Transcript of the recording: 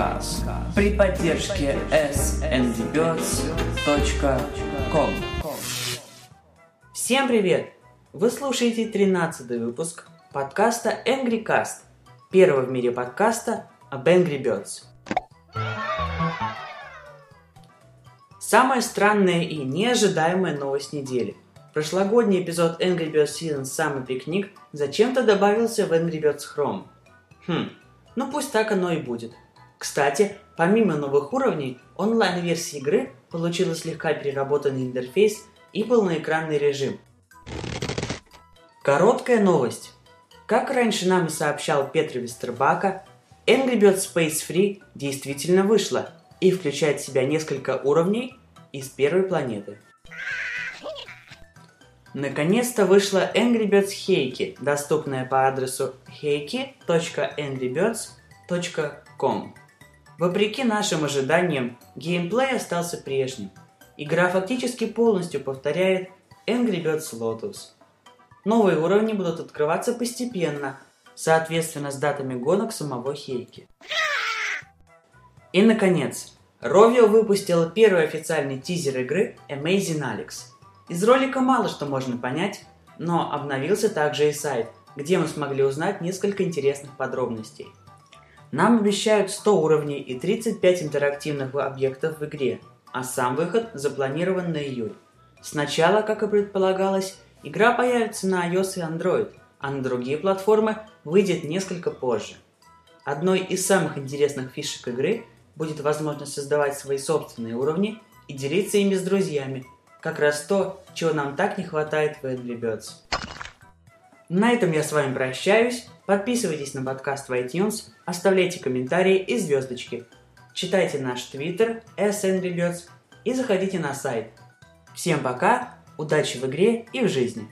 подкаст при поддержке sndbirds.com Всем привет! Вы слушаете 13 выпуск подкаста Angry Cast, первого в мире подкаста об Angry Birds. Самая странная и неожидаемая новость недели. Прошлогодний эпизод Angry Birds Season Summer Picnic зачем-то добавился в Angry Birds Chrome. Хм, ну пусть так оно и будет. Кстати, помимо новых уровней, онлайн-версия игры получила слегка переработанный интерфейс и полноэкранный режим. Короткая новость. Как раньше нам и сообщал Петр Вестербака, Angry Birds Space Free действительно вышла и включает в себя несколько уровней из первой планеты. Наконец-то вышла Angry Birds Heiki, доступная по адресу heiki.angrybirds.com. Вопреки нашим ожиданиям, геймплей остался прежним. Игра фактически полностью повторяет Angry Birds Lotus. Новые уровни будут открываться постепенно, соответственно с датами гонок самого Хейки. И, наконец, Rovio выпустила первый официальный тизер игры Amazing Alex – из ролика мало что можно понять, но обновился также и сайт, где мы смогли узнать несколько интересных подробностей. Нам обещают 100 уровней и 35 интерактивных объектов в игре, а сам выход запланирован на июль. Сначала, как и предполагалось, игра появится на iOS и Android, а на другие платформы выйдет несколько позже. Одной из самых интересных фишек игры будет возможность создавать свои собственные уровни и делиться ими с друзьями – как раз то, чего нам так не хватает в Angry Birds. На этом я с вами прощаюсь. Подписывайтесь на подкаст в iTunes, оставляйте комментарии и звездочки. Читайте наш твиттер SNGBirds и заходите на сайт. Всем пока, удачи в игре и в жизни!